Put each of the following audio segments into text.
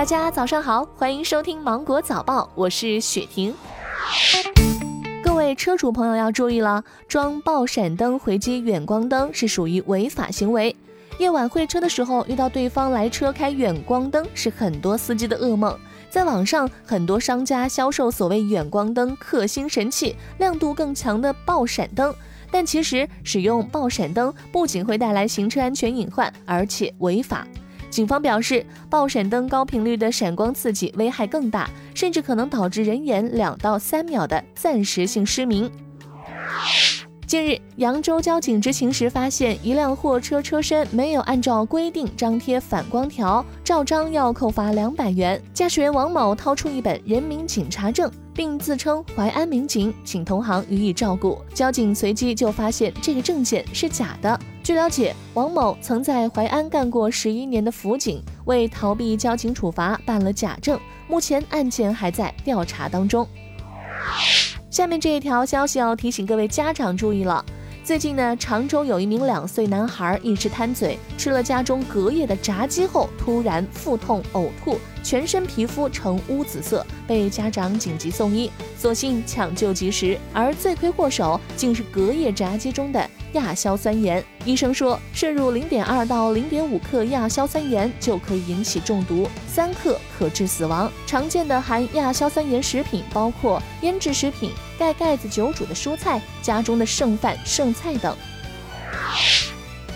大家早上好，欢迎收听芒果早报，我是雪婷。各位车主朋友要注意了，装爆闪灯回击远光灯是属于违法行为。夜晚会车的时候遇到对方来车开远光灯，是很多司机的噩梦。在网上，很多商家销售所谓远光灯克星神器，亮度更强的爆闪灯。但其实使用爆闪灯不仅会带来行车安全隐患，而且违法。警方表示，爆闪灯高频率的闪光刺激危害更大，甚至可能导致人眼两到三秒的暂时性失明。近日，扬州交警执勤时发现一辆货车车身没有按照规定张贴反光条，照章要扣罚两百元。驾驶员王某掏出一本人民警察证，并自称淮安民警，请同行予以照顾。交警随即就发现这个证件是假的。据了解，王某曾在淮安干过十一年的辅警，为逃避交警处罚办了假证，目前案件还在调查当中。下面这一条消息要提醒各位家长注意了。最近呢，常州有一名两岁男孩一时贪嘴，吃了家中隔夜的炸鸡后，突然腹痛呕吐，全身皮肤呈乌紫色，被家长紧急送医，所幸抢救及时。而罪魁祸首竟是隔夜炸鸡中的亚硝酸盐。医生说，摄入零点二到零点五克亚硝酸盐就可以引起中毒，三克可致死亡。常见的含亚硝酸盐食品包括腌制食品。盖盖子久煮的蔬菜、家中的剩饭剩菜等。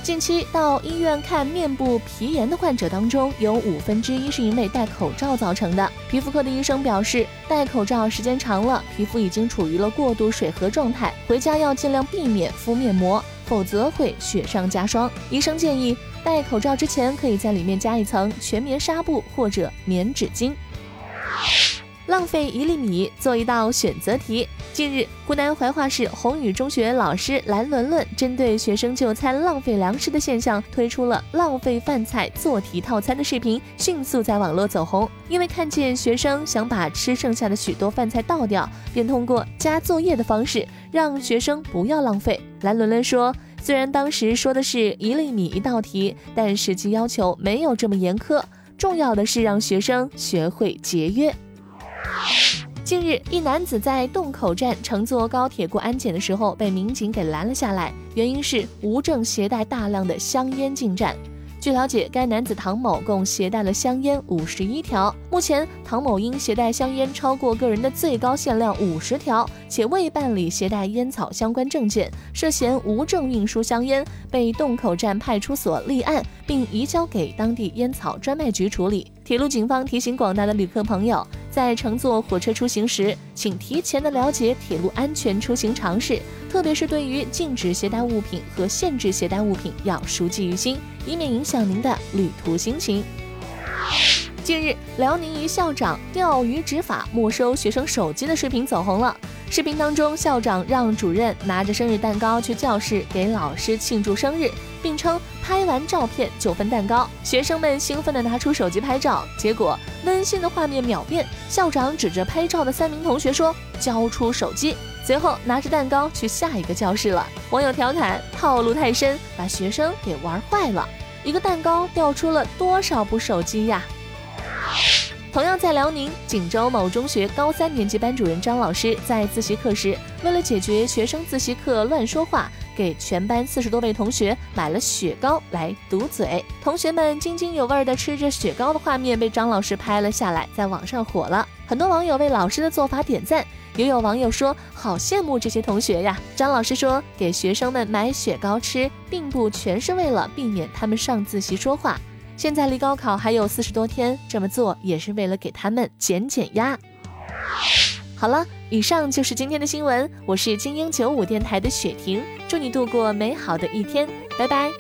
近期到医院看面部皮炎的患者当中，有五分之一是因为戴口罩造成的。皮肤科的医生表示，戴口罩时间长了，皮肤已经处于了过度水合状态，回家要尽量避免敷面膜，否则会雪上加霜。医生建议戴口罩之前，可以在里面加一层全棉纱布或者棉纸巾。浪费一粒米做一道选择题。近日，湖南怀化市宏宇中学老师蓝伦伦针对学生就餐浪费粮食的现象，推出了浪费饭菜做题套餐的视频，迅速在网络走红。因为看见学生想把吃剩下的许多饭菜倒掉，便通过加作业的方式让学生不要浪费。蓝伦伦说：“虽然当时说的是一粒米一道题，但实际要求没有这么严苛，重要的是让学生学会节约。”近日，一男子在洞口站乘坐高铁过安检的时候，被民警给拦了下来，原因是无证携带大量的香烟进站。据了解，该男子唐某共携带了香烟五十一条。目前，唐某因携带香烟超过个人的最高限量五十条，且未办理携带烟草相关证件，涉嫌无证运输香烟，被洞口站派出所立案，并移交给当地烟草专卖局处理。铁路警方提醒广大的旅客朋友，在乘坐火车出行时，请提前的了解铁路安全出行常识，特别是对于禁止携带物品和限制携带物品要熟记于心。以免影响您的旅途心情。近日，辽宁一校长钓鱼执法没收学生手机的视频走红了。视频当中，校长让主任拿着生日蛋糕去教室给老师庆祝生日，并称拍完照片就分蛋糕。学生们兴奋地拿出手机拍照，结果温馨的画面秒变，校长指着拍照的三名同学说：“交出手机。”随后拿着蛋糕去下一个教室了。网友调侃套路太深，把学生给玩坏了。一个蛋糕掉出了多少部手机呀？同样在辽宁锦州某中学高三年级班主任张老师在自习课时，为了解决学生自习课乱说话，给全班四十多位同学买了雪糕来堵嘴。同学们津津有味地吃着雪糕的画面被张老师拍了下来，在网上火了。很多网友为老师的做法点赞。也有网友说：“好羡慕这些同学呀！”张老师说：“给学生们买雪糕吃，并不全是为了避免他们上自习说话。现在离高考还有四十多天，这么做也是为了给他们减减压。”好了，以上就是今天的新闻。我是精英九五电台的雪婷，祝你度过美好的一天，拜拜。